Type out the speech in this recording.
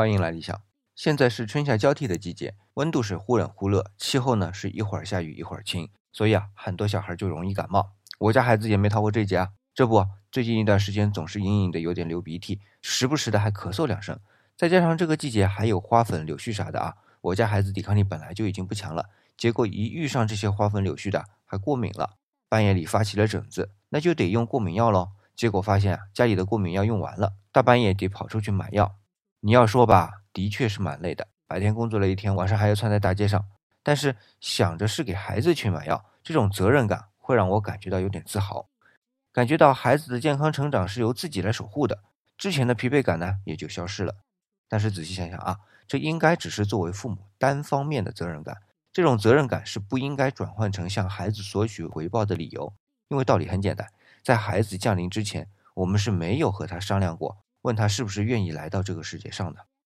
欢迎来理想。现在是春夏交替的季节，温度是忽冷忽热，气候呢是一会儿下雨一会儿晴，所以啊，很多小孩就容易感冒。我家孩子也没逃过这劫啊。这不，最近一段时间总是隐隐的有点流鼻涕，时不时的还咳嗽两声。再加上这个季节还有花粉、柳絮啥的啊，我家孩子抵抗力本来就已经不强了，结果一遇上这些花粉、柳絮的，还过敏了，半夜里发起了疹子，那就得用过敏药喽。结果发现啊，家里的过敏药用完了，大半夜得跑出去买药。你要说吧，的确是蛮累的，白天工作了一天，晚上还要窜在大街上。但是想着是给孩子去买药，这种责任感会让我感觉到有点自豪，感觉到孩子的健康成长是由自己来守护的，之前的疲惫感呢也就消失了。但是仔细想想啊，这应该只是作为父母单方面的责任感，这种责任感是不应该转换成向孩子索取回报的理由，因为道理很简单。在孩子降临之前，我们是没有和他商量过，问他是不是愿意来到这个世界上的。